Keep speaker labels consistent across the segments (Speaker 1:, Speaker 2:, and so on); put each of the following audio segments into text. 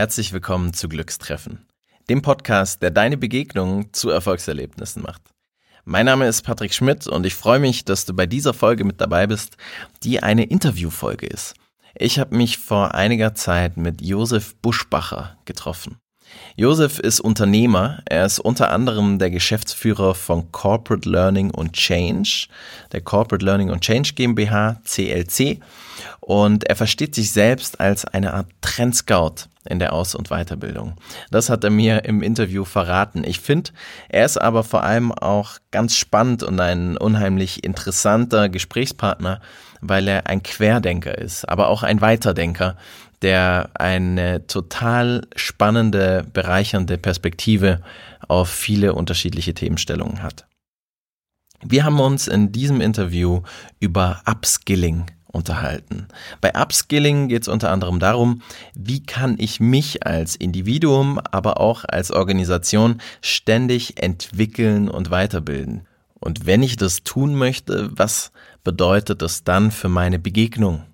Speaker 1: Herzlich willkommen zu Glückstreffen, dem Podcast, der deine Begegnungen zu Erfolgserlebnissen macht. Mein Name ist Patrick Schmidt und ich freue mich, dass du bei dieser Folge mit dabei bist, die eine Interviewfolge ist. Ich habe mich vor einiger Zeit mit Josef Buschbacher getroffen. Josef ist Unternehmer. Er ist unter anderem der Geschäftsführer von Corporate Learning und Change, der Corporate Learning und Change GmbH, CLC. Und er versteht sich selbst als eine Art Trendscout in der Aus- und Weiterbildung. Das hat er mir im Interview verraten. Ich finde, er ist aber vor allem auch ganz spannend und ein unheimlich interessanter Gesprächspartner, weil er ein Querdenker ist, aber auch ein Weiterdenker der eine total spannende, bereichernde Perspektive auf viele unterschiedliche Themenstellungen hat. Wir haben uns in diesem Interview über Upskilling unterhalten. Bei Upskilling geht es unter anderem darum, wie kann ich mich als Individuum, aber auch als Organisation ständig entwickeln und weiterbilden. Und wenn ich das tun möchte, was bedeutet das dann für meine Begegnung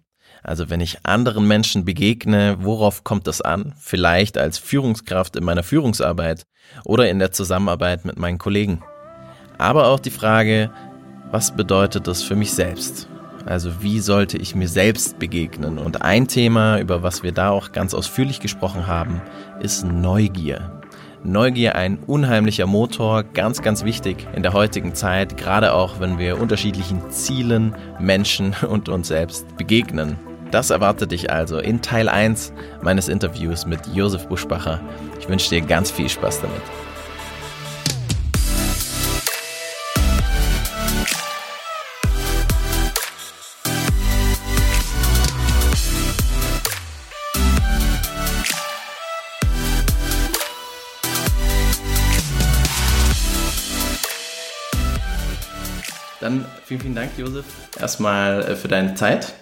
Speaker 1: also wenn ich anderen Menschen begegne, worauf kommt das an? Vielleicht als Führungskraft in meiner Führungsarbeit oder in der Zusammenarbeit mit meinen Kollegen. Aber auch die Frage, was bedeutet das für mich selbst? Also wie sollte ich mir selbst begegnen? Und ein Thema, über was wir da auch ganz ausführlich gesprochen haben, ist Neugier. Neugier ein unheimlicher Motor, ganz, ganz wichtig in der heutigen Zeit, gerade auch wenn wir unterschiedlichen Zielen, Menschen und uns selbst begegnen. Das erwartet dich also in Teil 1 meines Interviews mit Josef Buschbacher. Ich wünsche dir ganz viel Spaß damit. Dann vielen, vielen Dank, Josef, erstmal äh, für deine Zeit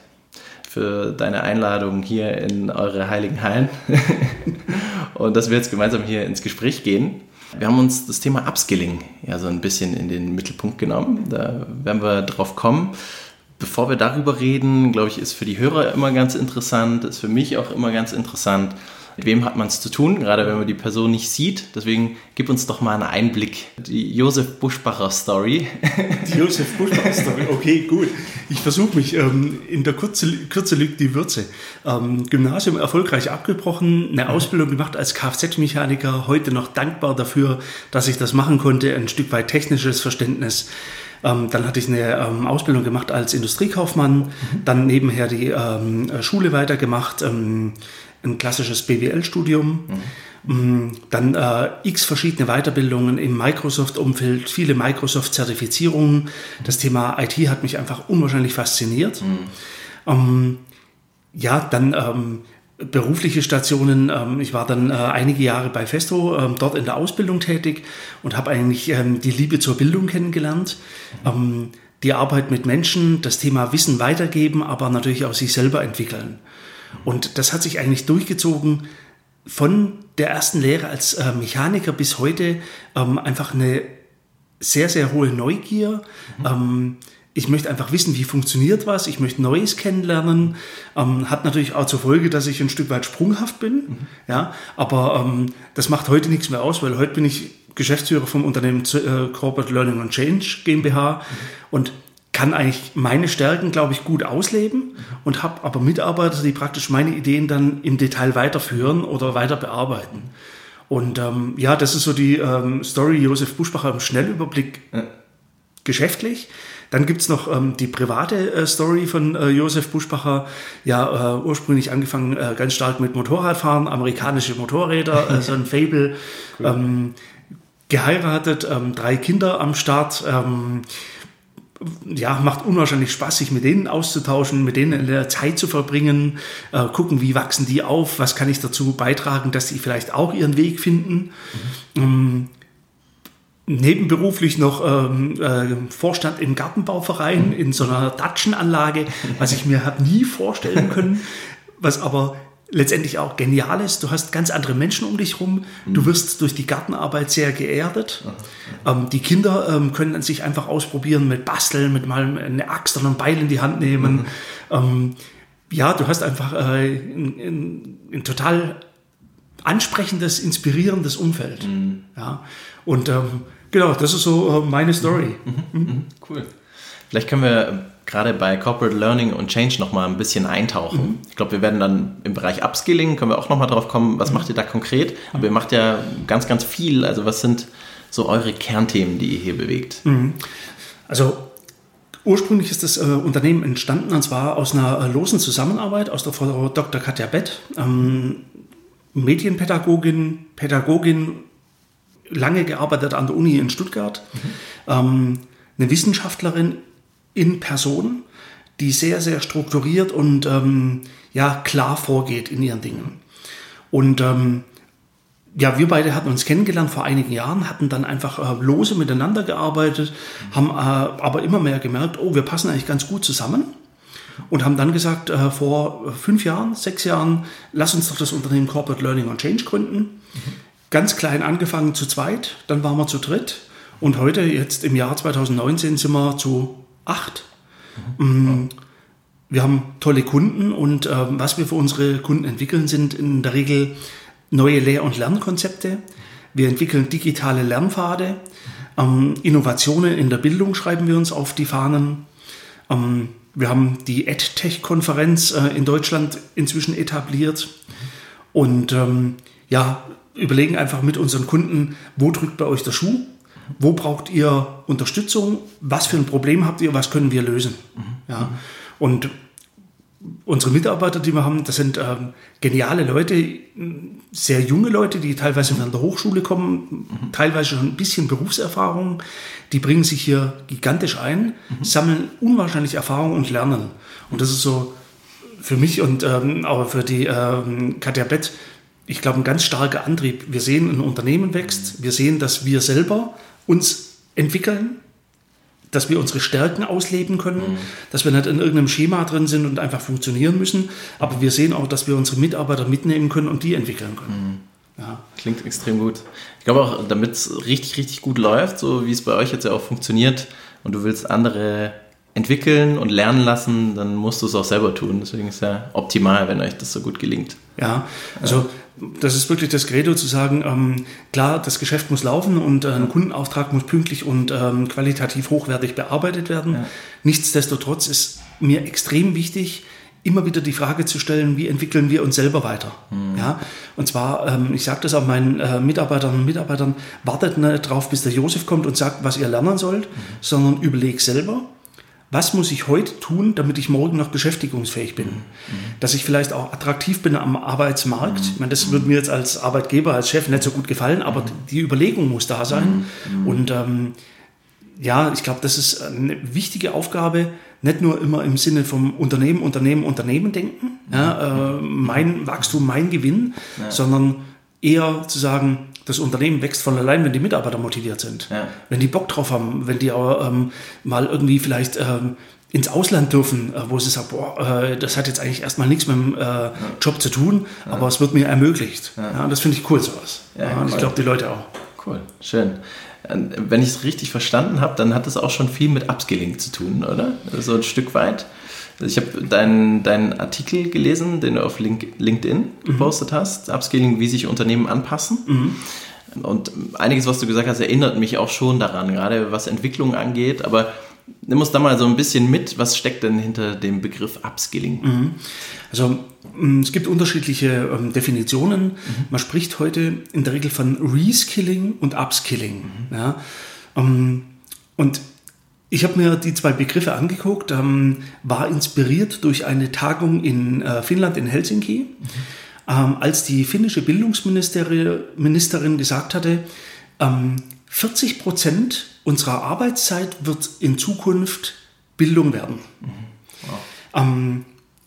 Speaker 1: für deine Einladung hier in eure heiligen Hallen und dass wir jetzt gemeinsam hier ins Gespräch gehen. Wir haben uns das Thema Upskilling ja so ein bisschen in den Mittelpunkt genommen. Da werden wir drauf kommen. Bevor wir darüber reden, glaube ich, ist für die Hörer immer ganz interessant, ist für mich auch immer ganz interessant, mit wem hat man es zu tun, gerade wenn man die Person nicht sieht. Deswegen gib uns doch mal einen Einblick. Die Josef Buschbacher Story.
Speaker 2: Die Josef Buschbacher Story, okay, gut. Ich versuche mich. Ähm, in der Kürze, Kürze liegt die Würze. Ähm, Gymnasium erfolgreich abgebrochen, eine Ausbildung gemacht als Kfz-Mechaniker. Heute noch dankbar dafür, dass ich das machen konnte. Ein Stück weit technisches Verständnis. Ähm, dann hatte ich eine ähm, Ausbildung gemacht als Industriekaufmann, mhm. dann nebenher die ähm, Schule weitergemacht, ein klassisches BWL-Studium, mhm. dann äh, x verschiedene Weiterbildungen im Microsoft-Umfeld, viele Microsoft-Zertifizierungen. Das Thema IT hat mich einfach unwahrscheinlich fasziniert. Mhm. Ähm, ja, dann ähm, berufliche Stationen. Ähm, ich war dann äh, einige Jahre bei Festo, ähm, dort in der Ausbildung tätig und habe eigentlich ähm, die Liebe zur Bildung kennengelernt. Mhm. die Arbeit mit Menschen, das Thema Wissen weitergeben, aber natürlich auch sich selber entwickeln. Und das hat sich eigentlich durchgezogen von der ersten Lehre als äh, Mechaniker bis heute ähm, einfach eine sehr, sehr hohe Neugier. Mhm. Ähm, ich möchte einfach wissen, wie funktioniert was, ich möchte Neues kennenlernen. Ähm, hat natürlich auch zur Folge, dass ich ein Stück weit sprunghaft bin. Mhm. Ja, aber ähm, das macht heute nichts mehr aus, weil heute bin ich Geschäftsführer vom Unternehmen äh, Corporate Learning and Change GmbH. Mhm. Und kann eigentlich meine Stärken, glaube ich, gut ausleben und habe aber Mitarbeiter, die praktisch meine Ideen dann im Detail weiterführen oder weiter bearbeiten. Und ähm, ja, das ist so die ähm, Story Josef Buschbacher im Schnellüberblick ja. geschäftlich. Dann gibt es noch ähm, die private äh, Story von äh, Josef Buschbacher. Ja, äh, ursprünglich angefangen äh, ganz stark mit Motorradfahren, amerikanische Motorräder, äh, so ein Fable. Cool. Ähm, geheiratet, ähm, drei Kinder am Start. Ähm, ja, macht unwahrscheinlich Spaß, sich mit denen auszutauschen, mit denen in der Zeit zu verbringen, äh, gucken, wie wachsen die auf, was kann ich dazu beitragen, dass sie vielleicht auch ihren Weg finden. Mhm. Ähm, nebenberuflich noch ähm, äh, Vorstand im Gartenbauverein in so einer Datschenanlage, was ich mir habe nie vorstellen können, was aber letztendlich auch genial ist. Du hast ganz andere Menschen um dich rum. Du mhm. wirst durch die Gartenarbeit sehr geerdet. Ähm, die Kinder ähm, können sich einfach ausprobieren mit Basteln, mit mal eine Axt oder ein Beil in die Hand nehmen. Mhm. Ähm, ja, du hast einfach äh, ein, ein, ein total ansprechendes, inspirierendes Umfeld. Mhm. Ja, und ähm, genau, das ist so äh, meine Story.
Speaker 1: Mhm. Mhm. Cool. Vielleicht können wir gerade bei Corporate Learning und Change nochmal ein bisschen eintauchen. Mhm. Ich glaube, wir werden dann im Bereich Upskilling, können wir auch nochmal drauf kommen, was mhm. macht ihr da konkret? Aber ihr macht ja ganz, ganz viel. Also was sind so eure Kernthemen, die ihr hier bewegt?
Speaker 2: Mhm. Also ursprünglich ist das äh, Unternehmen entstanden und zwar aus einer äh, losen Zusammenarbeit aus der Frau Dr. Katja Bett, ähm, Medienpädagogin, Pädagogin, lange gearbeitet an der Uni in Stuttgart, mhm. ähm, eine Wissenschaftlerin in Person, die sehr, sehr strukturiert und ähm, ja, klar vorgeht in ihren Dingen. Und ähm, ja, wir beide hatten uns kennengelernt vor einigen Jahren, hatten dann einfach äh, lose miteinander gearbeitet, haben äh, aber immer mehr gemerkt, oh, wir passen eigentlich ganz gut zusammen und haben dann gesagt, äh, vor fünf Jahren, sechs Jahren, lass uns doch das Unternehmen Corporate Learning and Change gründen. Mhm. Ganz klein angefangen zu zweit, dann waren wir zu dritt und heute, jetzt im Jahr 2019, sind wir zu acht. Mhm. Wir haben tolle Kunden und äh, was wir für unsere Kunden entwickeln, sind in der Regel neue Lehr- und Lernkonzepte. Wir entwickeln digitale Lernpfade. Ähm, Innovationen in der Bildung schreiben wir uns auf die Fahnen. Ähm, wir haben die EdTech-Konferenz äh, in Deutschland inzwischen etabliert und ähm, ja, überlegen einfach mit unseren Kunden, wo drückt bei euch der Schuh? Wo braucht ihr Unterstützung? Was für ein Problem habt ihr? Was können wir lösen? Mhm. Ja. Und unsere Mitarbeiter, die wir haben, das sind ähm, geniale Leute, sehr junge Leute, die teilweise von der Hochschule kommen, mhm. teilweise schon ein bisschen Berufserfahrung. Die bringen sich hier gigantisch ein, mhm. sammeln unwahrscheinlich Erfahrung und lernen. Und das ist so für mich und ähm, auch für die ähm, Katja Bett, ich glaube, ein ganz starker Antrieb. Wir sehen, ein Unternehmen wächst, wir sehen, dass wir selber uns entwickeln, dass wir unsere Stärken ausleben können, mhm. dass wir nicht in irgendeinem Schema drin sind und einfach funktionieren müssen, aber wir sehen auch, dass wir unsere Mitarbeiter mitnehmen können und die entwickeln können.
Speaker 1: Mhm. Ja. Klingt extrem gut. Ich glaube auch, damit es richtig, richtig gut läuft, so wie es bei euch jetzt ja auch funktioniert und du willst andere entwickeln und lernen lassen, dann musst du es auch selber tun. Deswegen ist es ja optimal, wenn euch das so gut gelingt.
Speaker 2: Ja, also das ist wirklich das Credo zu sagen, ähm, klar, das Geschäft muss laufen und äh, ein Kundenauftrag muss pünktlich und ähm, qualitativ hochwertig bearbeitet werden. Ja. Nichtsdestotrotz ist mir extrem wichtig, immer wieder die Frage zu stellen, wie entwickeln wir uns selber weiter? Mhm. Ja, und zwar, ähm, ich sage das auch meinen äh, Mitarbeiterinnen und Mitarbeitern, wartet nicht drauf, bis der Josef kommt und sagt, was ihr lernen sollt, mhm. sondern überlegt selber, was muss ich heute tun, damit ich morgen noch beschäftigungsfähig bin? Mhm. Dass ich vielleicht auch attraktiv bin am Arbeitsmarkt. Mhm. Ich meine, das würde mir jetzt als Arbeitgeber, als Chef nicht so gut gefallen, aber mhm. die Überlegung muss da sein. Mhm. Mhm. Und ähm, ja, ich glaube, das ist eine wichtige Aufgabe, nicht nur immer im Sinne vom Unternehmen, Unternehmen, Unternehmen denken, ja, äh, mein Wachstum, mein Gewinn, ja. sondern eher zu sagen, das Unternehmen wächst von allein, wenn die Mitarbeiter motiviert sind. Ja. Wenn die Bock drauf haben, wenn die auch ähm, mal irgendwie vielleicht ähm, ins Ausland dürfen, äh, wo sie sagen, boah, äh, das hat jetzt eigentlich erstmal nichts mit dem äh, ja. Job zu tun, ja. aber es wird mir ermöglicht. Ja. das finde ich cool, sowas. Ja, und ich glaube, die Leute auch.
Speaker 1: Cool, schön. Wenn ich es richtig verstanden habe, dann hat es auch schon viel mit Upskilling zu tun, oder? So ein Stück weit. Ich habe deinen dein Artikel gelesen, den du auf Link, LinkedIn mhm. gepostet hast, Upscaling, wie sich Unternehmen anpassen. Mhm. Und einiges, was du gesagt hast, erinnert mich auch schon daran, gerade was Entwicklung angeht. Aber nimm uns da mal so ein bisschen mit, was steckt denn hinter dem Begriff Upskilling?
Speaker 2: Mhm. Also mm, es gibt unterschiedliche ähm, Definitionen. Mhm. Man spricht heute in der Regel von Reskilling und Upskilling. Mhm. Ja? Ähm, und ich habe mir die zwei Begriffe angeguckt, ähm, war inspiriert durch eine Tagung in äh, Finnland, in Helsinki, mhm. ähm, als die finnische Bildungsministerin gesagt hatte, ähm, 40 Prozent unserer Arbeitszeit wird in Zukunft Bildung werden. Mhm. Wow. Ähm,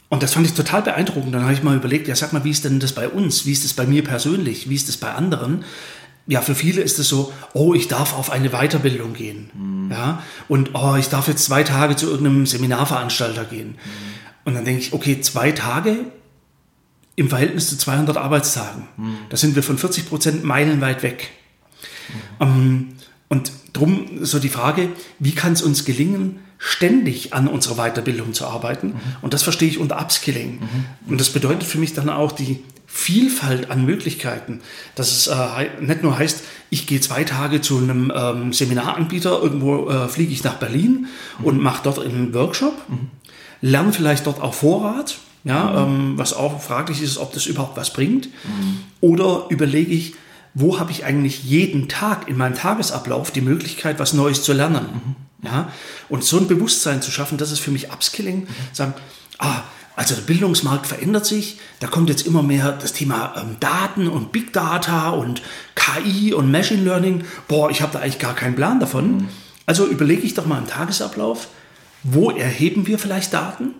Speaker 2: und das fand ich total beeindruckend. Dann habe ich mal überlegt, ja, sag mal, wie ist denn das bei uns? Wie ist das bei mir persönlich? Wie ist das bei anderen? Ja, für viele ist es so, oh, ich darf auf eine Weiterbildung gehen. Mhm. Ja, und oh, ich darf jetzt zwei Tage zu irgendeinem Seminarveranstalter gehen. Mhm. Und dann denke ich, okay, zwei Tage im Verhältnis zu 200 Arbeitstagen. Mhm. Da sind wir von 40 Prozent meilenweit weg. Mhm. Ähm, und drum so die Frage, wie kann es uns gelingen, ständig an unserer Weiterbildung zu arbeiten? Mhm. Und das verstehe ich unter Upskilling. Mhm. Und das bedeutet für mich dann auch die Vielfalt an Möglichkeiten. Dass es äh, nicht nur heißt, ich gehe zwei Tage zu einem ähm, Seminaranbieter, irgendwo äh, fliege ich nach Berlin mhm. und mache dort einen Workshop, mhm. lerne vielleicht dort auch Vorrat, ja, mhm. ähm, was auch fraglich ist, ob das überhaupt was bringt. Mhm. Oder überlege ich, wo habe ich eigentlich jeden Tag in meinem Tagesablauf die Möglichkeit, was Neues zu lernen. Mhm. Ja? Und so ein Bewusstsein zu schaffen, das ist für mich Upskilling. Mhm. Sagen, ah, also der Bildungsmarkt verändert sich, da kommt jetzt immer mehr das Thema ähm, Daten und Big Data und KI und Machine Learning. Boah, ich habe da eigentlich gar keinen Plan davon. Mhm. Also überlege ich doch mal im Tagesablauf, wo erheben wir vielleicht Daten?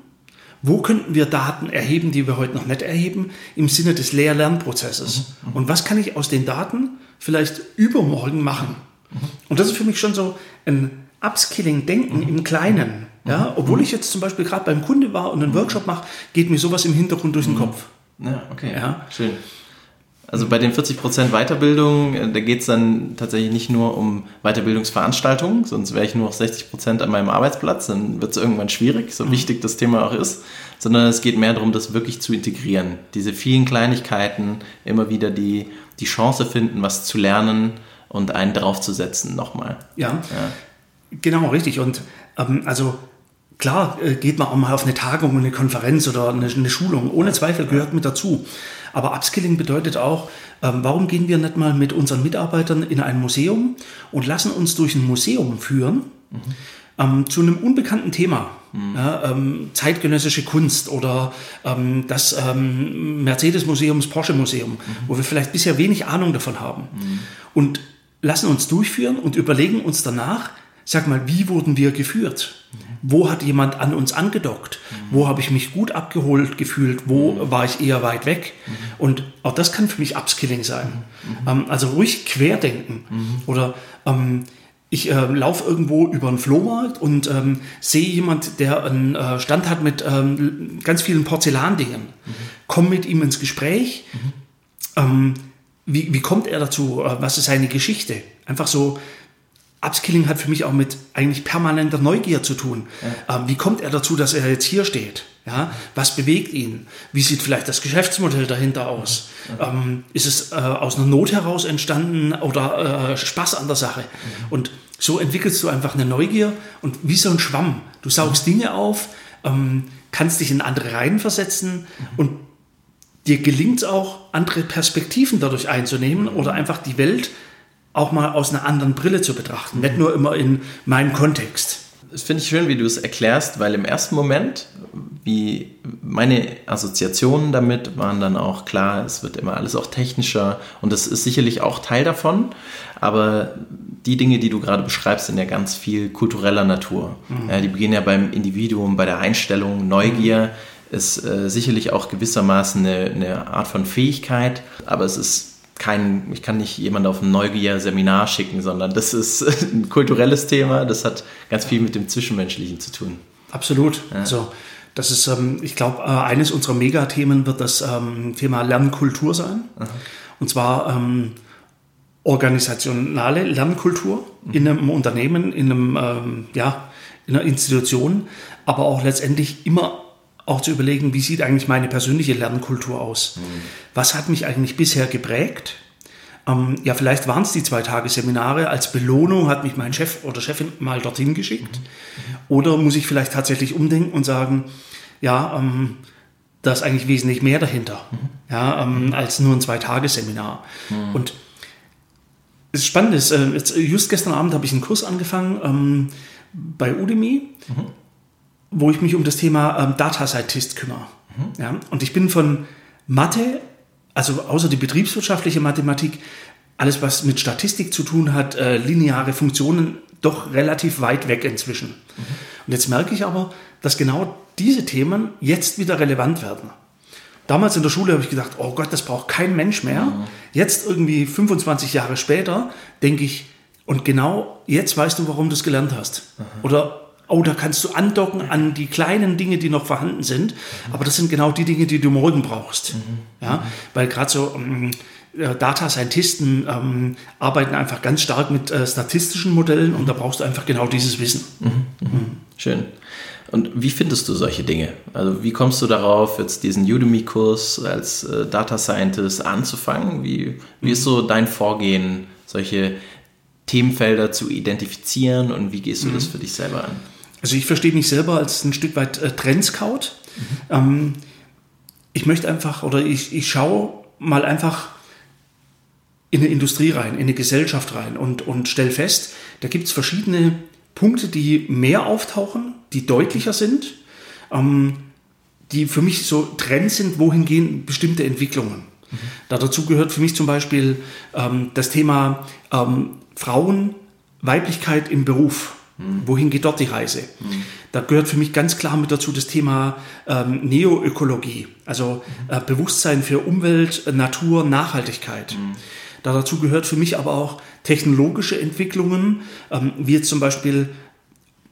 Speaker 2: Wo könnten wir Daten erheben, die wir heute noch nicht erheben, im Sinne des Lehr-Lernprozesses? Mhm. Mhm. Und was kann ich aus den Daten vielleicht übermorgen machen? Mhm. Und das ist für mich schon so ein Upskilling-Denken im Kleinen. Ja, obwohl ich jetzt zum Beispiel gerade beim Kunde war und einen Workshop mache, geht mir sowas im Hintergrund durch den Kopf.
Speaker 1: Ja, okay. Ja. Schön. Also bei den 40% Weiterbildung, äh, da geht es dann tatsächlich nicht nur um Weiterbildungsveranstaltungen, sonst wäre ich nur noch 60% an meinem Arbeitsplatz, dann wird es irgendwann schwierig, so mhm. wichtig das Thema auch ist, sondern es geht mehr darum, das wirklich zu integrieren. Diese vielen Kleinigkeiten, immer wieder die, die Chance finden, was zu lernen und einen draufzusetzen nochmal.
Speaker 2: Ja, ja. genau, richtig. Und ähm, also Klar äh, geht man auch mal auf eine Tagung, eine Konferenz oder eine, eine Schulung. Ohne Zweifel gehört mit dazu. Aber Upskilling bedeutet auch, ähm, warum gehen wir nicht mal mit unseren Mitarbeitern in ein Museum und lassen uns durch ein Museum führen mhm. ähm, zu einem unbekannten Thema. Mhm. Ja, ähm, zeitgenössische Kunst oder ähm, das ähm, Mercedes-Museum, das Porsche-Museum, mhm. wo wir vielleicht bisher wenig Ahnung davon haben. Mhm. Und lassen uns durchführen und überlegen uns danach, sag mal, wie wurden wir geführt? Wo hat jemand an uns angedockt? Wo habe ich mich gut abgeholt gefühlt? Wo war ich eher weit weg? Und auch das kann für mich Upskilling sein. Ähm, also ruhig querdenken. Oder ähm, ich äh, laufe irgendwo über einen Flohmarkt und ähm, sehe jemand, der einen äh, Stand hat mit ähm, ganz vielen Porzellandingen. Mhm. Komm mit ihm ins Gespräch. Mhm. Ähm, wie, wie kommt er dazu? Äh, was ist seine Geschichte? Einfach so Upskilling hat für mich auch mit eigentlich permanenter Neugier zu tun. Ja. Ähm, wie kommt er dazu, dass er jetzt hier steht? Ja, was bewegt ihn? Wie sieht vielleicht das Geschäftsmodell dahinter aus? Ja. Ähm, ist es äh, aus einer Not heraus entstanden oder äh, Spaß an der Sache? Mhm. Und so entwickelst du einfach eine Neugier und wie so ein Schwamm. Du saugst mhm. Dinge auf, ähm, kannst dich in andere Reihen versetzen mhm. und dir gelingt es auch, andere Perspektiven dadurch einzunehmen mhm. oder einfach die Welt auch mal aus einer anderen Brille zu betrachten, nicht nur immer in meinem Kontext.
Speaker 1: Das finde ich schön, wie du es erklärst, weil im ersten Moment, wie meine Assoziationen damit waren dann auch klar, es wird immer alles auch technischer und das ist sicherlich auch Teil davon, aber die Dinge, die du gerade beschreibst, sind ja ganz viel kultureller Natur. Mhm. Ja, die beginnen ja beim Individuum, bei der Einstellung, Neugier mhm. ist äh, sicherlich auch gewissermaßen eine, eine Art von Fähigkeit, aber es ist kein, ich kann nicht jemanden auf ein Neugier-Seminar schicken, sondern das ist ein kulturelles Thema, das hat ganz viel mit dem Zwischenmenschlichen zu tun.
Speaker 2: Absolut. Ja. Also, das ist, ähm, ich glaube, äh, eines unserer Megathemen wird das ähm, Thema Lernkultur sein. Aha. Und zwar ähm, organisationale Lernkultur mhm. in einem Unternehmen, in einem, ja, in einer Institution, aber auch letztendlich immer auch zu überlegen, wie sieht eigentlich meine persönliche Lernkultur aus? Mhm. Was hat mich eigentlich bisher geprägt? Ähm, ja, vielleicht waren es die zwei Tage Seminare. Als Belohnung hat mich mein Chef oder Chefin mal dorthin geschickt. Mhm. Oder muss ich vielleicht tatsächlich umdenken und sagen, ja, ähm, da ist eigentlich wesentlich mehr dahinter, mhm. ja, ähm, als nur ein Zwei-Tage-Seminar. Mhm. Und das Spannende ist, äh, jetzt, just gestern Abend habe ich einen Kurs angefangen ähm, bei Udemy. Mhm wo ich mich um das Thema ähm, Data Scientist kümmere. Mhm. Ja, und ich bin von Mathe, also außer die betriebswirtschaftliche Mathematik, alles was mit Statistik zu tun hat, äh, lineare Funktionen, doch relativ weit weg inzwischen. Mhm. Und jetzt merke ich aber, dass genau diese Themen jetzt wieder relevant werden. Damals in der Schule habe ich gedacht, oh Gott, das braucht kein Mensch mehr. Mhm. Jetzt irgendwie 25 Jahre später denke ich, und genau jetzt weißt du, warum du es gelernt hast. Mhm. Oder oh, da kannst du andocken an die kleinen Dinge, die noch vorhanden sind. Mhm. Aber das sind genau die Dinge, die du morgen brauchst. Mhm. Ja, weil gerade so ähm, äh, Data Scientisten ähm, arbeiten einfach ganz stark mit äh, statistischen Modellen und da brauchst du einfach genau dieses Wissen.
Speaker 1: Mhm. Mhm. Schön. Und wie findest du solche Dinge? Also wie kommst du darauf, jetzt diesen Udemy-Kurs als äh, Data Scientist anzufangen? Wie, wie ist so dein Vorgehen, solche Themenfelder zu identifizieren und wie gehst du mhm. das für dich selber an?
Speaker 2: Also ich verstehe mich selber als ein Stück weit äh, Trendscout. Mhm. Ähm, ich möchte einfach oder ich, ich schaue mal einfach in eine Industrie rein, in eine Gesellschaft rein und, und stelle fest, da gibt es verschiedene Punkte, die mehr auftauchen, die deutlicher sind, ähm, die für mich so Trends sind, wohin gehen bestimmte Entwicklungen. Mhm. Da dazu gehört für mich zum Beispiel ähm, das Thema ähm, Frauen, Weiblichkeit im Beruf. Mhm. Wohin geht dort die Reise? Mhm. Da gehört für mich ganz klar mit dazu das Thema ähm, Neoökologie, also äh, Bewusstsein für Umwelt, Natur, Nachhaltigkeit. Da dazu gehört für mich aber auch technologische Entwicklungen, ähm, wie jetzt zum Beispiel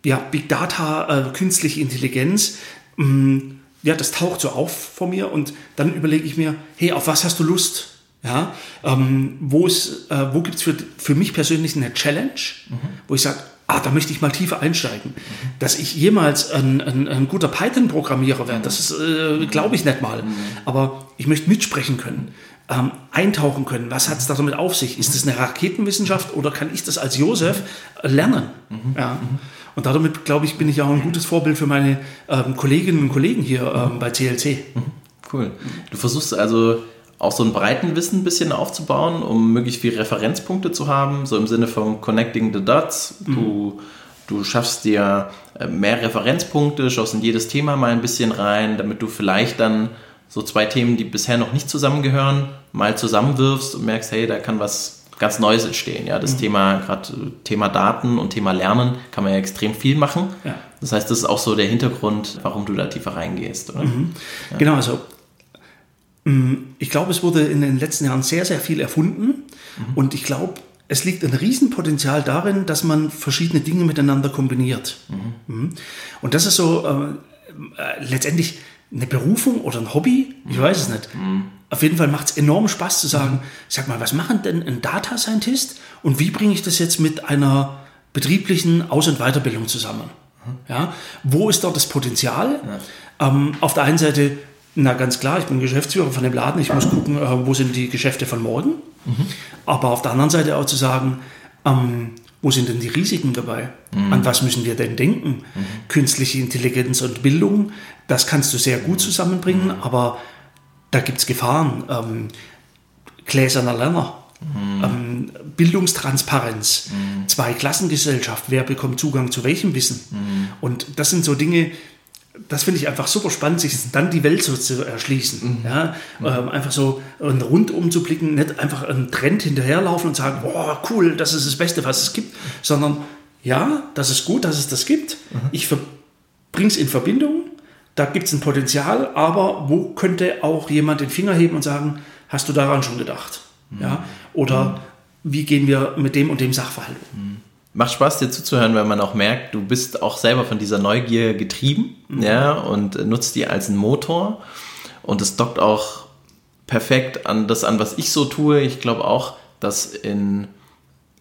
Speaker 2: ja, Big Data, äh, künstliche Intelligenz. Ähm, ja, das taucht so auf vor mir und dann überlege ich mir, hey, auf was hast du Lust? Ja, ähm, wo, äh, wo gibt es für, für mich persönlich eine Challenge, mhm. wo ich sage, ah, da möchte ich mal tiefer einsteigen. Dass ich jemals ein, ein, ein guter Python-Programmierer werde, das äh, glaube ich nicht mal. Aber ich möchte mitsprechen können ähm, eintauchen können. Was hat es damit auf sich? Ist das eine Raketenwissenschaft oder kann ich das als Josef lernen? Ja. Und damit, glaube ich, bin ich auch ein gutes Vorbild für meine ähm, Kolleginnen und Kollegen hier ähm, bei.
Speaker 1: Mhm. Cool. Du versuchst also auch so einen breiten Wissen ein bisschen aufzubauen, um möglichst viele Referenzpunkte zu haben, so im Sinne von Connecting the Dots. Du, mhm. du schaffst dir äh, mehr Referenzpunkte, schaust in jedes Thema mal ein bisschen rein, damit du vielleicht dann so zwei Themen, die bisher noch nicht zusammengehören, mal zusammenwirfst und merkst, hey, da kann was ganz Neues entstehen. Ja, das mhm. Thema, gerade Thema Daten und Thema Lernen kann man ja extrem viel machen. Ja. Das heißt, das ist auch so der Hintergrund, warum du da tiefer reingehst, oder?
Speaker 2: Mhm. Ja. Genau, also ich glaube, es wurde in den letzten Jahren sehr, sehr viel erfunden mhm. und ich glaube, es liegt ein Riesenpotenzial darin, dass man verschiedene Dinge miteinander kombiniert. Mhm. Mhm. Und das ist so äh, äh, letztendlich eine Berufung oder ein Hobby? Ich weiß es nicht. Mhm. Auf jeden Fall macht es enorm Spaß zu sagen, sag mal, was machen denn ein Data Scientist und wie bringe ich das jetzt mit einer betrieblichen Aus- und Weiterbildung zusammen? Ja, wo ist dort das Potenzial? Ja. Ähm, auf der einen Seite, na ganz klar, ich bin Geschäftsführer von dem Laden, ich muss gucken, äh, wo sind die Geschäfte von morgen. Mhm. Aber auf der anderen Seite auch zu sagen, ähm, wo sind denn die Risiken dabei? Mhm. An was müssen wir denn denken? Mhm. Künstliche Intelligenz und Bildung, das kannst du sehr gut zusammenbringen, mhm. aber da gibt es Gefahren. Ähm, gläserner Lerner, mhm. ähm, Bildungstransparenz, mhm. Zweiklassengesellschaft, wer bekommt Zugang zu welchem Wissen? Mhm. Und das sind so Dinge, das finde ich einfach super spannend, sich dann die Welt so zu erschließen. Mhm. Ja? Mhm. Ähm, einfach so rundum zu blicken, nicht einfach einen Trend hinterherlaufen und sagen, boah, cool, das ist das Beste, was es gibt, sondern ja, das ist gut, dass es das gibt. Mhm. Ich bringe es in Verbindung, da gibt es ein Potenzial, aber wo könnte auch jemand den Finger heben und sagen, hast du daran schon gedacht? Mhm. Ja? Oder mhm. wie gehen wir mit dem und dem Sachverhalt um?
Speaker 1: Mhm macht Spaß, dir zuzuhören, weil man auch merkt, du bist auch selber von dieser Neugier getrieben, mhm. ja, und nutzt die als einen Motor. Und es dockt auch perfekt an das an, was ich so tue. Ich glaube auch, dass in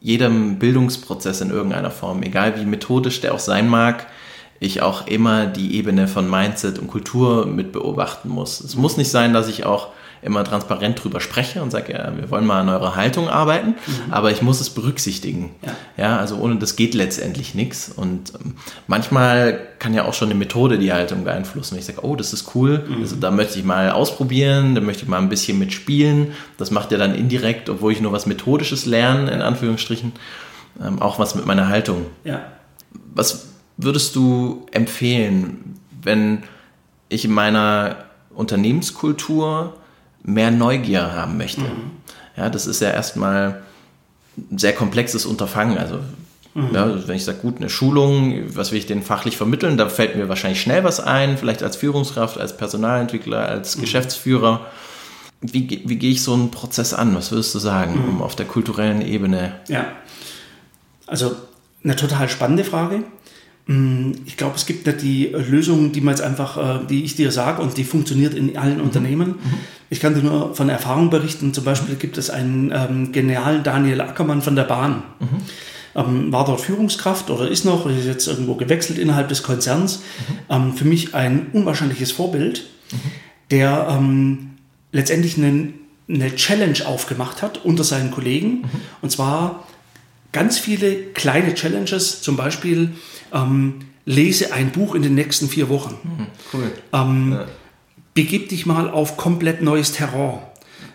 Speaker 1: jedem Bildungsprozess in irgendeiner Form, egal wie methodisch der auch sein mag, ich auch immer die Ebene von Mindset und Kultur mit beobachten muss. Es muss nicht sein, dass ich auch immer transparent drüber spreche und sage, ja, wir wollen mal an eurer Haltung arbeiten, mhm. aber ich muss es berücksichtigen. Ja. ja, also ohne das geht letztendlich nichts. Und ähm, manchmal kann ja auch schon eine Methode die Haltung beeinflussen. Wenn ich sage, oh, das ist cool, mhm. also da möchte ich mal ausprobieren, da möchte ich mal ein bisschen mitspielen. Das macht ja dann indirekt, obwohl ich nur was Methodisches lerne, in Anführungsstrichen, ähm, auch was mit meiner Haltung.
Speaker 2: Ja.
Speaker 1: Was würdest du empfehlen, wenn ich in meiner Unternehmenskultur mehr Neugier haben möchte. Mhm. Ja, das ist ja erstmal ein sehr komplexes Unterfangen. Also, mhm. ja, wenn ich sage, gut, eine Schulung, was will ich denn fachlich vermitteln, da fällt mir wahrscheinlich schnell was ein, vielleicht als Führungskraft, als Personalentwickler, als mhm. Geschäftsführer. Wie, wie gehe ich so einen Prozess an? Was würdest du sagen, mhm. um auf der kulturellen Ebene?
Speaker 2: Ja, also eine total spannende Frage. Mm, ich glaube, es gibt nicht die Lösung, die man jetzt einfach, äh, die ich dir sage und die funktioniert in allen mhm. Unternehmen. Mhm. Ich kann dir nur von Erfahrung berichten. Zum Beispiel gibt es einen ähm, genialen Daniel Ackermann von der Bahn. Mhm. ähm, war dort Führungskraft oder ist noch, ist jetzt irgendwo gewechselt innerhalb des Konzerns. Mhm. Ähm, für mich ein unwahrscheinliches Vorbild, mhm. der ähm, letztendlich einen, eine Challenge aufgemacht hat unter seinen Kollegen. Mhm. Und zwar ganz viele kleine Challenges, zum Beispiel ähm, lese ein Buch in den nächsten vier Wochen. Mhm, cool. Ähm, ja. Begib dich mal auf komplett neues Terrain.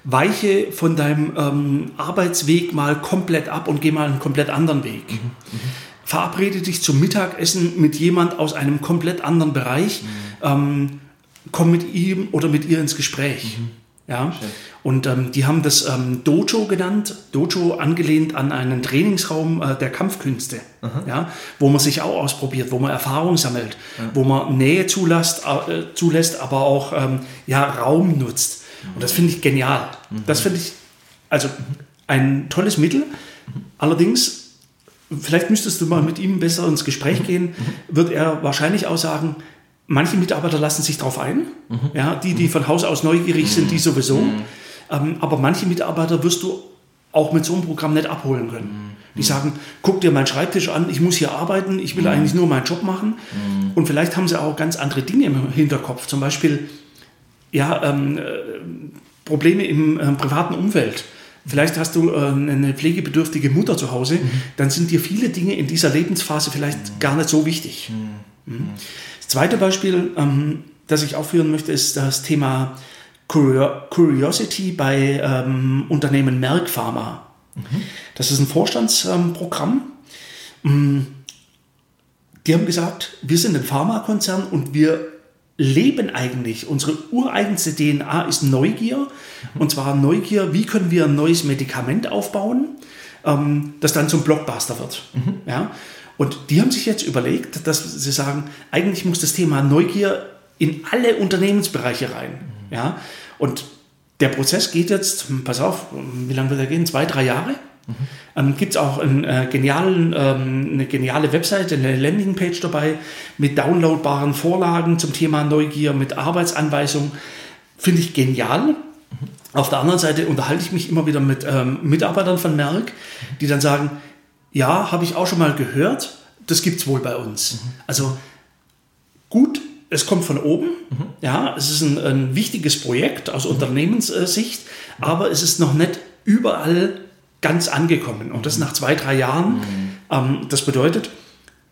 Speaker 2: Weiche von deinem ähm, Arbeitsweg mal komplett ab und geh mal einen komplett anderen Weg. Mhm, mhm. Verabrede dich zum Mittagessen mit jemand aus einem komplett anderen Bereich. Mhm. Ähm, komm mit ihm oder mit ihr ins Gespräch. Mhm. Ja? Und ähm, die haben das ähm, Dojo genannt, Dojo angelehnt an einen Trainingsraum äh, der Kampfkünste, ja? wo man sich auch ausprobiert, wo man Erfahrung sammelt, ja. wo man Nähe zulässt, äh, zulässt aber auch ähm, ja, Raum nutzt. Mhm. Und das finde ich genial. Mhm. Das finde ich also ein tolles Mittel. Allerdings, vielleicht müsstest du mal mit ihm besser ins Gespräch mhm. gehen, mhm. wird er wahrscheinlich auch sagen, Manche Mitarbeiter lassen sich darauf ein. Mhm. Ja, die, die von Haus aus neugierig sind, die mhm. sowieso. Mhm. Ähm, aber manche Mitarbeiter wirst du auch mit so einem Programm nicht abholen können. Die sagen, guck dir meinen Schreibtisch an, ich muss hier arbeiten, ich will mhm. eigentlich nur meinen Job machen. Mhm. Und vielleicht haben sie auch ganz andere Dinge im Hinterkopf. Zum Beispiel ja, ähm, äh, Probleme im äh, privaten Umfeld. Vielleicht hast du äh, eine pflegebedürftige Mutter zu Hause, mhm. dann sind dir viele Dinge in dieser Lebensphase vielleicht gar nicht so wichtig. Zweite Beispiel, ähm, das ich aufführen möchte, ist das Thema Curiosity bei ähm, Unternehmen Merck Pharma. Mhm. Das ist ein Vorstandsprogramm. Ähm, die haben gesagt, wir sind ein Pharmakonzern und wir leben eigentlich. Unsere ureigenste DNA ist Neugier. Mhm. Und zwar Neugier, wie können wir ein neues Medikament aufbauen, ähm, das dann zum Blockbuster wird. Mhm. Ja? Und die haben sich jetzt überlegt, dass sie sagen, eigentlich muss das Thema Neugier in alle Unternehmensbereiche rein. Mhm. Ja? Und der Prozess geht jetzt, pass auf, wie lange wird er gehen? Zwei, drei Jahre? Mhm. Ähm, Gibt es auch einen, äh, genialen, ähm, eine geniale Webseite, eine Landingpage dabei mit downloadbaren Vorlagen zum Thema Neugier, mit Arbeitsanweisungen. Finde ich genial. Mhm. Auf der anderen Seite unterhalte ich mich immer wieder mit ähm, Mitarbeitern von Merck, die dann sagen, ja, habe ich auch schon mal gehört. Das gibt es wohl bei uns. Mhm. Also gut, es kommt von oben. Mhm. Ja, es ist ein, ein wichtiges Projekt aus mhm. Unternehmenssicht, aber es ist noch nicht überall ganz angekommen. Und das nach zwei, drei Jahren. Mhm. Ähm, das bedeutet,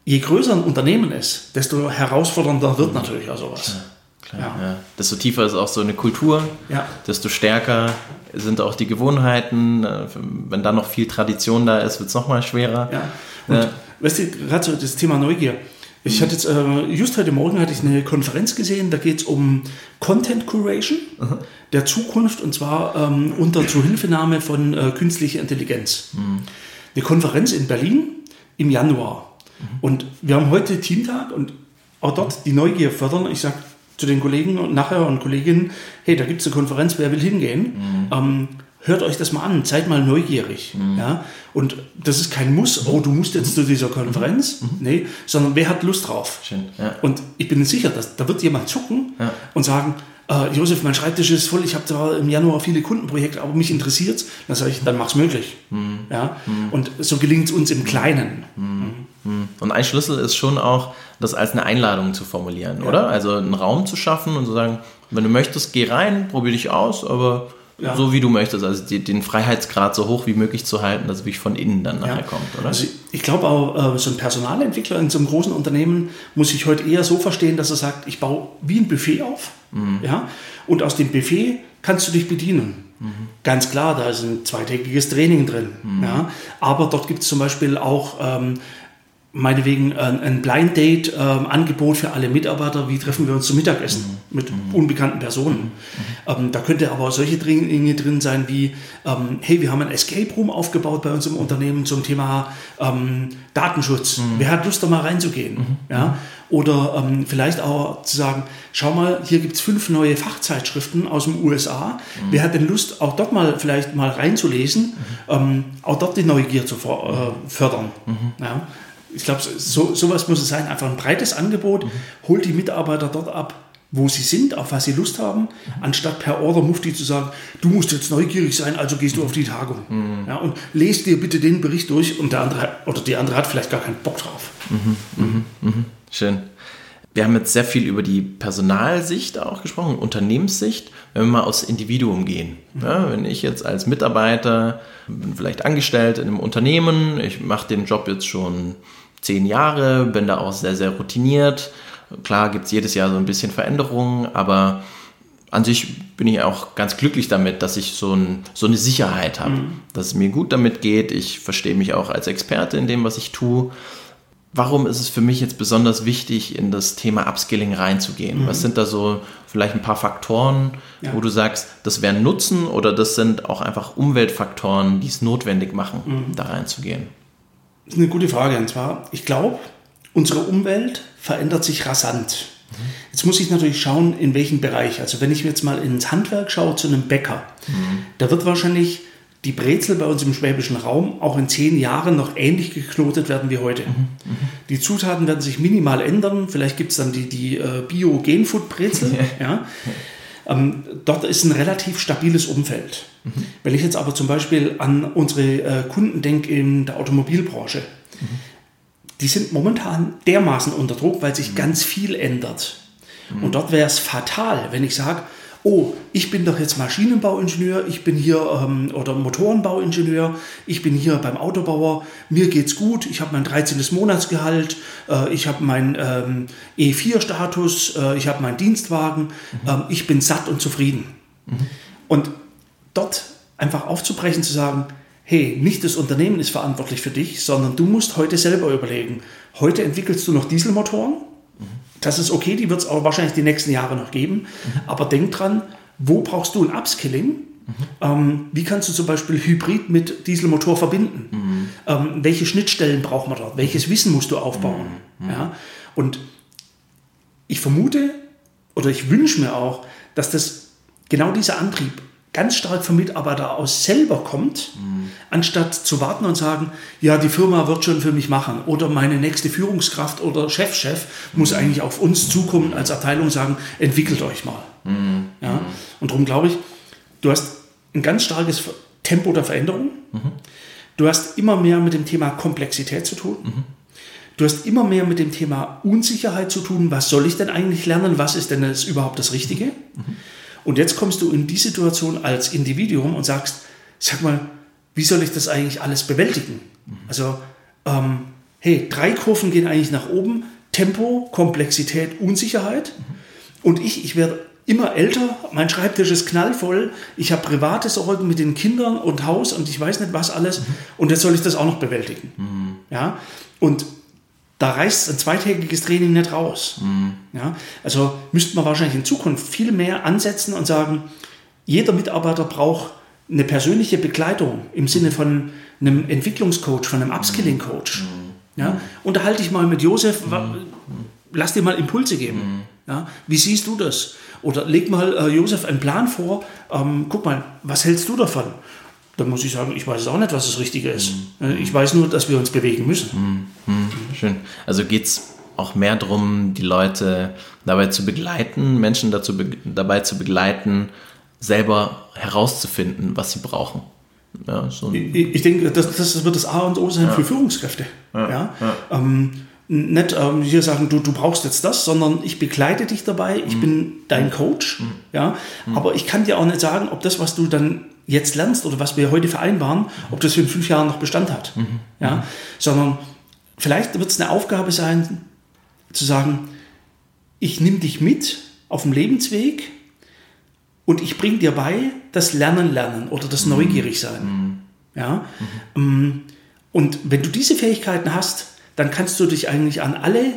Speaker 2: je größer ein Unternehmen ist, desto herausfordernder wird natürlich auch sowas.
Speaker 1: Ja. Klar, ja. Ja. Desto tiefer ist auch so eine Kultur, ja. desto stärker sind auch die Gewohnheiten. Äh, wenn da noch viel Tradition da ist, wird es nochmal schwerer.
Speaker 2: Ja. Und, äh, weißt du, gerade so das Thema Neugier. Ich hatte jetzt, äh, just heute Morgen hatte ich eine Konferenz gesehen, da geht es um Content Curation mhm. der Zukunft und zwar ähm, unter Zuhilfenahme von äh, künstlicher Intelligenz. Mhm. Eine Konferenz in Berlin im Januar. Mhm. Und wir haben heute Teamtag und auch dort die Neugier fördern. Ich sage, zu den Kollegen und nachher und Kolleginnen, hey, da gibt es eine Konferenz, wer will hingehen? Mhm. Ähm, hört euch das mal an, seid mal neugierig. Mhm. Ja? Und das ist kein Muss, oh, du musst jetzt zu dieser Konferenz, mhm. nee, sondern wer hat Lust drauf? Schön, ja. Und ich bin sicher, dass da wird jemand zucken ja. und sagen, äh, Josef, mein Schreibtisch ist voll, ich habe da im Januar viele Kundenprojekte, aber mich interessiert es. Dann sage ich, dann mach's möglich. Mhm. Ja? Mhm. Und so gelingt es uns im Kleinen.
Speaker 1: Mhm. Und ein Schlüssel ist schon auch, das als eine Einladung zu formulieren, ja. oder? Also einen Raum zu schaffen und zu sagen, wenn du möchtest, geh rein, probier dich aus, aber ja. so wie du möchtest, also die, den Freiheitsgrad so hoch wie möglich zu halten, dass es wirklich von innen dann nachher ja. kommt, oder?
Speaker 2: Also ich glaube auch, äh, so ein Personalentwickler in so einem großen Unternehmen muss sich heute eher so verstehen, dass er sagt, ich baue wie ein Buffet auf, mhm. ja, und aus dem Buffet kannst du dich bedienen. Mhm. Ganz klar, da ist ein zweitägiges Training drin, mhm. ja, aber dort gibt es zum Beispiel auch ähm, meinetwegen ein, ein Blind Date ähm, Angebot für alle Mitarbeiter, wie treffen wir uns zum Mittagessen mhm. mit mhm. unbekannten Personen. Mhm. Ähm, da könnte aber solche Dinge drin sein wie, ähm, hey, wir haben ein Escape Room aufgebaut bei uns im Unternehmen zum Thema ähm, Datenschutz. Mhm. Wer hat Lust, da mal reinzugehen? Mhm. Ja? Oder ähm, vielleicht auch zu sagen, schau mal, hier gibt es fünf neue Fachzeitschriften aus den USA. Mhm. Wer hat denn Lust, auch dort mal vielleicht mal reinzulesen, ähm, auch dort die Neugier zu äh, fördern? Ja? Ich glaube, so, sowas muss es sein. Einfach ein breites Angebot, mhm. holt die Mitarbeiter dort ab, wo sie sind, auf was sie Lust haben, anstatt per Order Mufti zu sagen, du musst jetzt neugierig sein, also gehst du auf die Tagung. Mhm. Ja, und lest dir bitte den Bericht durch und der andere oder die andere hat vielleicht gar keinen Bock drauf. Mhm,
Speaker 1: mhm, mhm. Schön. Wir haben jetzt sehr viel über die Personalsicht auch gesprochen, Unternehmenssicht. Wenn wir mal aufs Individuum gehen. Ja, wenn ich jetzt als Mitarbeiter, bin vielleicht angestellt in einem Unternehmen, ich mache den Job jetzt schon zehn Jahre, bin da auch sehr, sehr routiniert. Klar gibt es jedes Jahr so ein bisschen Veränderungen, aber an sich bin ich auch ganz glücklich damit, dass ich so, ein, so eine Sicherheit habe, mhm. dass es mir gut damit geht. Ich verstehe mich auch als Experte in dem, was ich tue warum ist es für mich jetzt besonders wichtig, in das Thema Upskilling reinzugehen? Mhm. Was sind da so vielleicht ein paar Faktoren, ja. wo du sagst, das wären Nutzen oder das sind auch einfach Umweltfaktoren, die es notwendig machen, mhm. da reinzugehen?
Speaker 2: Das ist eine gute Frage. Und zwar, ich glaube, unsere Umwelt verändert sich rasant. Mhm. Jetzt muss ich natürlich schauen, in welchem Bereich. Also wenn ich jetzt mal ins Handwerk schaue, zu einem Bäcker, mhm. da wird wahrscheinlich die Brezel bei uns im schwäbischen Raum auch in zehn Jahren noch ähnlich geknotet werden wie heute. Mhm, mhm. Die Zutaten werden sich minimal ändern. Vielleicht gibt es dann die, die äh, Bio-Gen-Food-Brezel. ja. Ähm, dort ist ein relativ stabiles Umfeld. Mhm. Wenn ich jetzt aber zum Beispiel an unsere äh, Kunden denke in der Automobilbranche, mhm. die sind momentan dermaßen unter Druck, weil sich mhm. ganz viel ändert. Mhm. Und dort wäre es fatal, wenn ich sage, oh, ich bin doch jetzt Maschinenbauingenieur, ich bin hier ähm, oder Motorenbauingenieur, ich bin hier beim Autobauer, mir geht's gut, ich habe mein 13. Monatsgehalt, äh, ich habe meinen ähm, E4-Status, äh, ich habe meinen Dienstwagen, mhm. ähm, ich bin satt und zufrieden. Mhm. Und dort einfach aufzubrechen, zu sagen, hey, nicht das Unternehmen ist verantwortlich für dich, sondern du musst heute selber überlegen, heute entwickelst du noch Dieselmotoren, das ist okay, die wird es aber wahrscheinlich die nächsten Jahre noch geben. Mhm. Aber denk dran, wo brauchst du ein Upskilling? Mhm. Ähm, wie kannst du zum Beispiel Hybrid mit Dieselmotor verbinden? Mhm. Ähm, welche Schnittstellen braucht man dort? Welches Wissen musst du aufbauen? Mhm. Mhm. Ja? Und ich vermute oder ich wünsche mir auch, dass das genau dieser Antrieb ganz stark vom Mitarbeiter aus selber kommt, mhm. anstatt zu warten und sagen, ja, die Firma wird schon für mich machen oder meine nächste Führungskraft oder Chefchef mhm. muss eigentlich auf uns zukommen als Abteilung sagen, entwickelt euch mal. Mhm. Ja? Und darum glaube ich, du hast ein ganz starkes Tempo der Veränderung. Du hast immer mehr mit dem Thema Komplexität zu tun. Du hast immer mehr mit dem Thema Unsicherheit zu tun. Was soll ich denn eigentlich lernen? Was ist denn das überhaupt das Richtige? Mhm. Und jetzt kommst du in die Situation als Individuum und sagst, sag mal, wie soll ich das eigentlich alles bewältigen? Also, ähm, hey, drei Kurven gehen eigentlich nach oben, Tempo, Komplexität, Unsicherheit. Und ich, ich werde immer älter, mein Schreibtisch ist knallvoll, ich habe private Sorgen mit den Kindern und Haus und ich weiß nicht was alles und jetzt soll ich das auch noch bewältigen. Mhm. Ja? Und da reißt ein zweitägiges Training nicht raus. Mhm. Ja, also müsste man wahrscheinlich in Zukunft viel mehr ansetzen und sagen, jeder Mitarbeiter braucht eine persönliche Begleitung im Sinne von einem Entwicklungscoach, von einem Upskilling-Coach. Mhm. Ja, unterhalte dich mal mit Josef, mhm. lass dir mal Impulse geben. Mhm. Ja, wie siehst du das? Oder leg mal äh, Josef einen Plan vor, ähm, guck mal, was hältst du davon? Dann muss ich sagen, ich weiß auch nicht, was das Richtige ist. Mhm. Ich weiß nur, dass wir uns bewegen müssen.
Speaker 1: Mhm. mhm. Schön. Also geht es auch mehr darum, die Leute dabei zu begleiten, Menschen dazu be dabei zu begleiten, selber herauszufinden, was sie brauchen.
Speaker 2: Ja, so ich, ich, denke, das, das, wird das A und O sein ja. für Führungskräfte. Ja. ja? Ähm, nicht ähm, hier sagen, du, du brauchst jetzt das, sondern ich begleite dich dabei, ich mhm. bin dein Coach. Mhm. Ja? Mhm. Aber ich kann dir auch nicht sagen, ob das, was du dann jetzt lernst oder was wir heute vereinbaren, ob das in fünf Jahren noch Bestand hat. Mhm. Ja? Sondern vielleicht wird es eine Aufgabe sein, zu sagen, ich nehme dich mit auf dem Lebensweg und ich bringe dir bei das Lernen lernen oder das mhm. Neugierig sein. Mhm. Ja? Mhm. Und wenn du diese Fähigkeiten hast, dann kannst du dich eigentlich an alle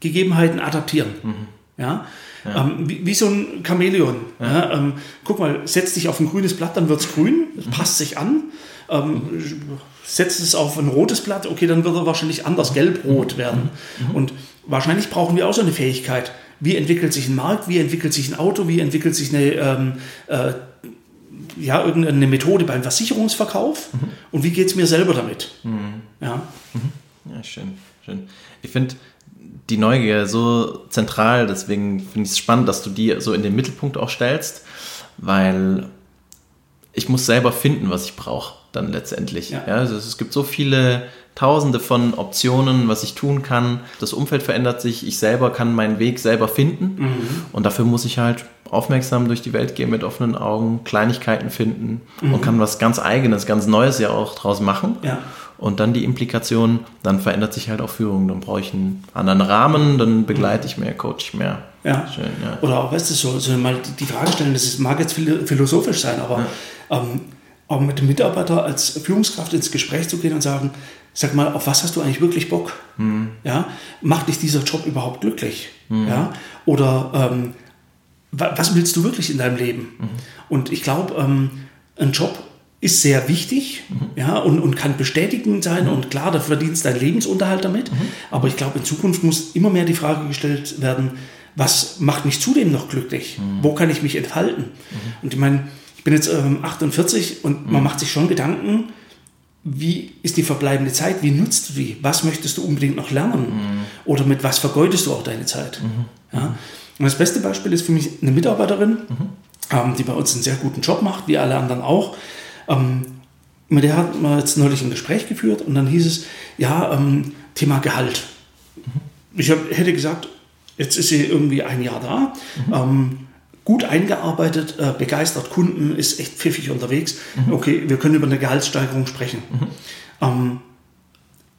Speaker 2: Gegebenheiten adaptieren. Mhm. Ja? Ja. Ähm, wie, wie, so ein Chamäleon. Ja. Ähm, guck mal, setz dich auf ein grünes Blatt, dann wird es grün, mhm. passt sich an. Ähm, mhm. Setzt es auf ein rotes Blatt, okay, dann wird er wahrscheinlich anders gelb-rot mhm. werden. Mhm. Und wahrscheinlich brauchen wir auch so eine Fähigkeit. Wie entwickelt sich ein Markt, wie entwickelt sich ein Auto, wie entwickelt sich eine, ähm, äh, ja, irgendeine Methode beim Versicherungsverkauf mhm. und wie geht es mir selber damit.
Speaker 1: Ja. ja, schön, schön. Ich finde, die Neugier so zentral, deswegen finde ich es spannend, dass du die so in den Mittelpunkt auch stellst, weil ich muss selber finden, was ich brauche dann letztendlich. Ja. ja. also es gibt so viele tausende von Optionen, was ich tun kann. Das Umfeld verändert sich, ich selber kann meinen Weg selber finden mhm. und dafür muss ich halt aufmerksam durch die Welt gehen mit offenen Augen, Kleinigkeiten finden mhm. und kann was ganz eigenes, ganz Neues ja auch draus machen. Ja. Und dann die Implikation, dann verändert sich halt auch Führung. Dann brauche ich einen anderen Rahmen, dann begleite ich mehr, coach ich mehr.
Speaker 2: Ja. Schön, ja. Oder auch, weißt du, so, so mal die Frage stellen, das ist, mag jetzt philosophisch sein, aber ja. ähm, auch mit dem Mitarbeiter als Führungskraft ins Gespräch zu gehen und sagen, sag mal, auf was hast du eigentlich wirklich Bock? Mhm. Ja? Macht dich dieser Job überhaupt glücklich? Mhm. Ja? Oder ähm, was willst du wirklich in deinem Leben? Mhm. Und ich glaube, ähm, ein Job ist sehr wichtig mhm. ja, und, und kann bestätigend sein. Mhm. Und klar, da verdienst du deinen Lebensunterhalt damit. Mhm. Aber ich glaube, in Zukunft muss immer mehr die Frage gestellt werden, was macht mich zudem noch glücklich? Wo kann ich mich entfalten? Und ich meine, ich bin jetzt ähm, 48 und man macht sich schon Gedanken, wie ist die verbleibende Zeit? Wie nutzt du die? Was möchtest du unbedingt noch lernen? Oder mit was vergeudest du auch deine Zeit? Ja? Und das beste Beispiel ist für mich eine Mitarbeiterin, ähm, die bei uns einen sehr guten Job macht, wie alle anderen auch ähm, mit der hat man jetzt neulich ein Gespräch geführt und dann hieß es, ja, ähm, Thema Gehalt. Mhm. Ich hab, hätte gesagt, jetzt ist sie irgendwie ein Jahr da, mhm. ähm, gut eingearbeitet, äh, begeistert Kunden, ist echt pfiffig unterwegs. Mhm. Okay, wir können über eine Gehaltssteigerung sprechen. Mhm. Ähm,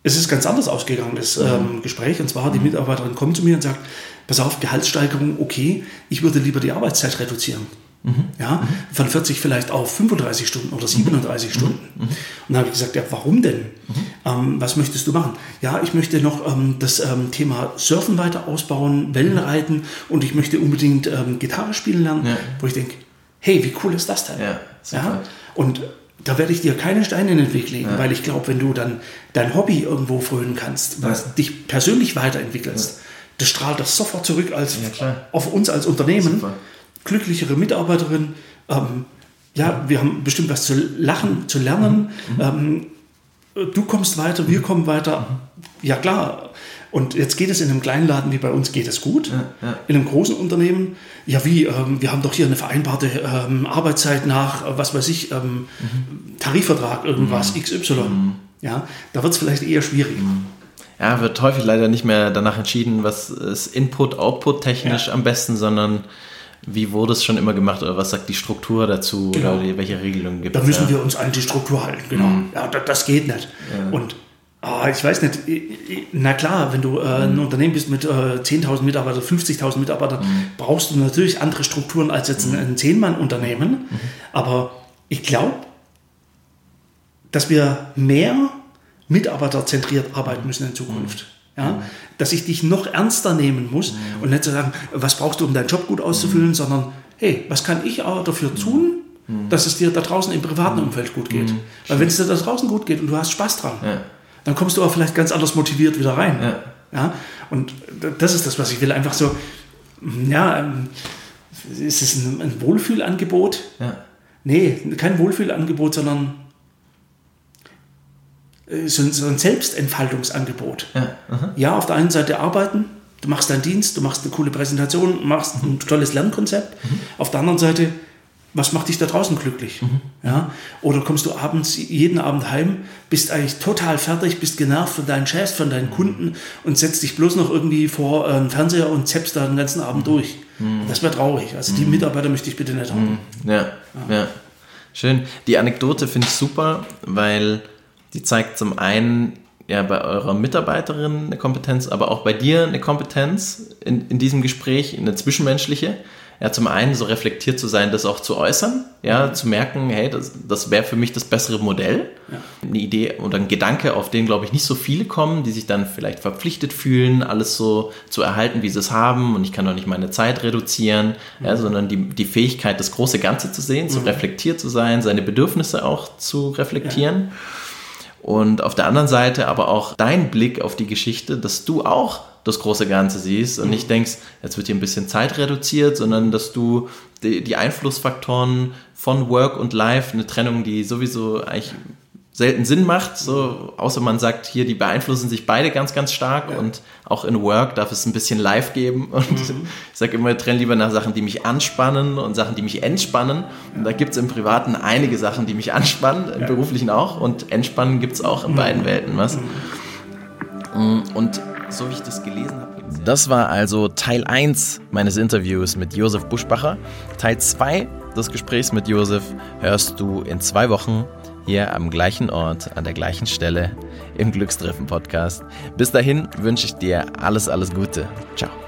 Speaker 2: es ist ganz anders ausgegangen, das mhm. ähm, Gespräch. Und zwar, die mhm. Mitarbeiterin kommt zu mir und sagt, pass auf, Gehaltssteigerung, okay, ich würde lieber die Arbeitszeit reduzieren. Mhm. Ja, von 40 vielleicht auf 35 Stunden oder 37 mhm. Stunden. Mhm. Und dann habe ich gesagt, ja, warum denn? Mhm. Ähm, was möchtest du machen? Ja, ich möchte noch ähm, das ähm, Thema Surfen weiter ausbauen, Wellenreiten und ich möchte unbedingt ähm, Gitarre spielen lernen, ja. wo ich denke, hey, wie cool ist das denn? Ja, ja? Und da werde ich dir keine Steine in den Weg legen, ja. weil ich glaube, wenn du dann dein Hobby irgendwo frönen kannst, was dich persönlich weiterentwickelst, das strahlt das sofort zurück als, auf uns als Unternehmen. Super glücklichere Mitarbeiterin. Ähm, ja, wir haben bestimmt was zu lachen, zu lernen. Mhm. Ähm, du kommst weiter, wir kommen weiter. Mhm. Ja, klar. Und jetzt geht es in einem kleinen Laden wie bei uns, geht es gut. Ja, ja. In einem großen Unternehmen, ja wie, ähm, wir haben doch hier eine vereinbarte ähm, Arbeitszeit nach, äh, was weiß ich, ähm, mhm. Tarifvertrag, irgendwas, mhm. XY. Mhm. Ja, da wird es vielleicht eher schwierig. Mhm.
Speaker 1: Ja, wird häufig leider nicht mehr danach entschieden, was ist Input, Output technisch ja. am besten, sondern wie wurde es schon immer gemacht oder was sagt die Struktur dazu genau. oder welche Regelungen
Speaker 2: gibt es? Da müssen ja. wir uns an die Struktur halten, genau. Mhm. Ja, das, das, geht nicht. Ja. Und oh, ich weiß nicht, na klar, wenn du äh, ein mhm. Unternehmen bist mit äh, 10.000 Mitarbeitern, 50.000 Mitarbeitern, mhm. brauchst du natürlich andere Strukturen als jetzt ein, ein Zehn-Mann-Unternehmen. Mhm. Aber ich glaube, dass wir mehr mitarbeiterzentriert arbeiten müssen in Zukunft. Ja? Mhm. Dass ich dich noch ernster nehmen muss mhm. und nicht zu sagen, was brauchst du, um deinen Job gut auszufüllen, mhm. sondern hey, was kann ich auch dafür mhm. tun, mhm. dass es dir da draußen im privaten mhm. Umfeld gut geht. Weil wenn es dir da draußen gut geht und du hast Spaß dran, ja. dann kommst du auch vielleicht ganz anders motiviert wieder rein. Ja. ja. Und das ist das, was ich will. Einfach so, ja, ähm, ist es ein, Wohlfühlangebot? Ja. Nee, kein Wohlfühlangebot, sondern so ein, so ein Selbstentfaltungsangebot. Ja, ja, auf der einen Seite arbeiten, du machst deinen Dienst, du machst eine coole Präsentation, machst ein tolles Lernkonzept. Mhm. Auf der anderen Seite, was macht dich da draußen glücklich? Mhm. Ja? Oder kommst du abends, jeden Abend heim, bist eigentlich total fertig, bist genervt von deinen Chefs, von deinen Kunden und setzt dich bloß noch irgendwie vor einen Fernseher und zappst da den ganzen Abend mhm. durch. Mhm. Das wäre traurig. Also die mhm. Mitarbeiter möchte ich bitte nicht haben.
Speaker 1: Ja, ja. ja. Schön. Die Anekdote finde ich super, weil die zeigt zum einen ja bei eurer Mitarbeiterin eine Kompetenz, aber auch bei dir eine Kompetenz in, in diesem Gespräch, eine zwischenmenschliche. Ja, zum einen so reflektiert zu sein, das auch zu äußern, ja, zu merken, hey, das, das wäre für mich das bessere Modell. Ja. Eine Idee oder ein Gedanke, auf den, glaube ich, nicht so viele kommen, die sich dann vielleicht verpflichtet fühlen, alles so zu erhalten, wie sie es haben und ich kann doch nicht meine Zeit reduzieren, mhm. ja, sondern die, die Fähigkeit, das große Ganze zu sehen, mhm. zu reflektiert zu sein, seine Bedürfnisse auch zu reflektieren. Ja und auf der anderen Seite aber auch dein Blick auf die Geschichte, dass du auch das große Ganze siehst und nicht denkst, jetzt wird hier ein bisschen Zeit reduziert, sondern dass du die, die Einflussfaktoren von Work und Life, eine Trennung, die sowieso eigentlich selten Sinn macht, so, außer man sagt, hier, die beeinflussen sich beide ganz, ganz stark ja. und auch in Work darf es ein bisschen live geben und mhm. ich sage immer, ich trenne lieber nach Sachen, die mich anspannen und Sachen, die mich entspannen und da gibt es im Privaten einige Sachen, die mich anspannen, im ja. beruflichen auch und entspannen gibt es auch in mhm. beiden Welten, was? Mhm. Und so wie ich das gelesen habe, das war also Teil 1 meines Interviews mit Josef Buschbacher. Teil 2 des Gesprächs mit Josef hörst du in zwei Wochen hier am gleichen Ort, an der gleichen Stelle im Glückstreffen Podcast. Bis dahin wünsche ich dir alles, alles Gute. Ciao.